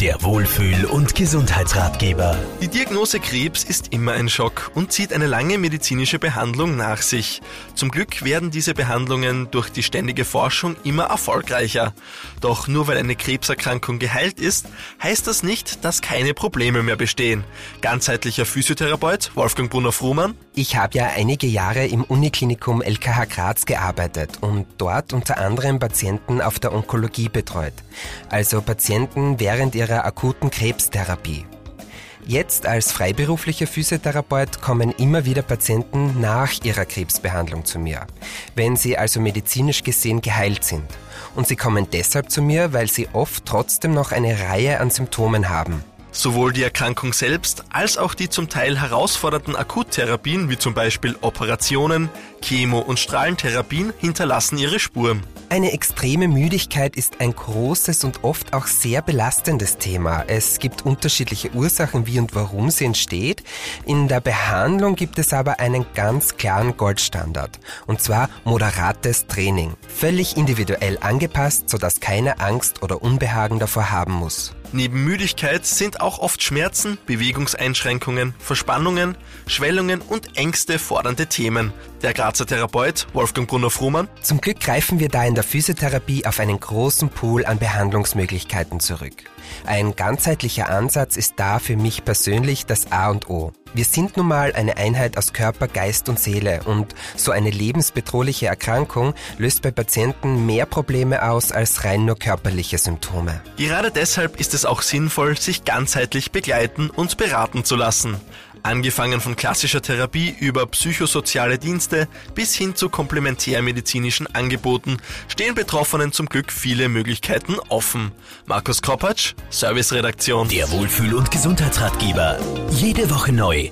Der Wohlfühl- und Gesundheitsratgeber. Die Diagnose Krebs ist immer ein Schock und zieht eine lange medizinische Behandlung nach sich. Zum Glück werden diese Behandlungen durch die ständige Forschung immer erfolgreicher. Doch nur weil eine Krebserkrankung geheilt ist, heißt das nicht, dass keine Probleme mehr bestehen. Ganzheitlicher Physiotherapeut Wolfgang Brunner-Frumann. Ich habe ja einige Jahre im Uniklinikum LKH Graz gearbeitet und dort unter anderem Patienten auf der Onkologie betreut. Also Patienten während ihrer ihrer akuten Krebstherapie. Jetzt als freiberuflicher Physiotherapeut kommen immer wieder Patienten nach ihrer Krebsbehandlung zu mir, wenn sie also medizinisch gesehen geheilt sind. Und sie kommen deshalb zu mir, weil sie oft trotzdem noch eine Reihe an Symptomen haben. Sowohl die Erkrankung selbst als auch die zum Teil herausfordernden Akuttherapien wie zum Beispiel Operationen, Chemo- und Strahlentherapien hinterlassen ihre Spuren. Eine extreme Müdigkeit ist ein großes und oft auch sehr belastendes Thema. Es gibt unterschiedliche Ursachen, wie und warum sie entsteht. In der Behandlung gibt es aber einen ganz klaren Goldstandard. Und zwar moderates Training. Völlig individuell angepasst, sodass keine Angst oder Unbehagen davor haben muss. Neben Müdigkeit sind auch oft Schmerzen, Bewegungseinschränkungen, Verspannungen, Schwellungen und Ängste fordernde Themen. Der Grazer Therapeut Wolfgang Brunner-Frumann. Zum Glück greifen wir da in der Physiotherapie auf einen großen Pool an Behandlungsmöglichkeiten zurück. Ein ganzheitlicher Ansatz ist da für mich persönlich das A und O. Wir sind nun mal eine Einheit aus Körper, Geist und Seele und so eine lebensbedrohliche Erkrankung löst bei Patienten mehr Probleme aus als rein nur körperliche Symptome. Gerade deshalb ist es auch sinnvoll, sich ganzheitlich begleiten und beraten zu lassen. Angefangen von klassischer Therapie über psychosoziale Dienste bis hin zu komplementärmedizinischen Angeboten stehen Betroffenen zum Glück viele Möglichkeiten offen. Markus Kropatsch, Serviceredaktion. Der Wohlfühl- und Gesundheitsratgeber. Jede Woche neu.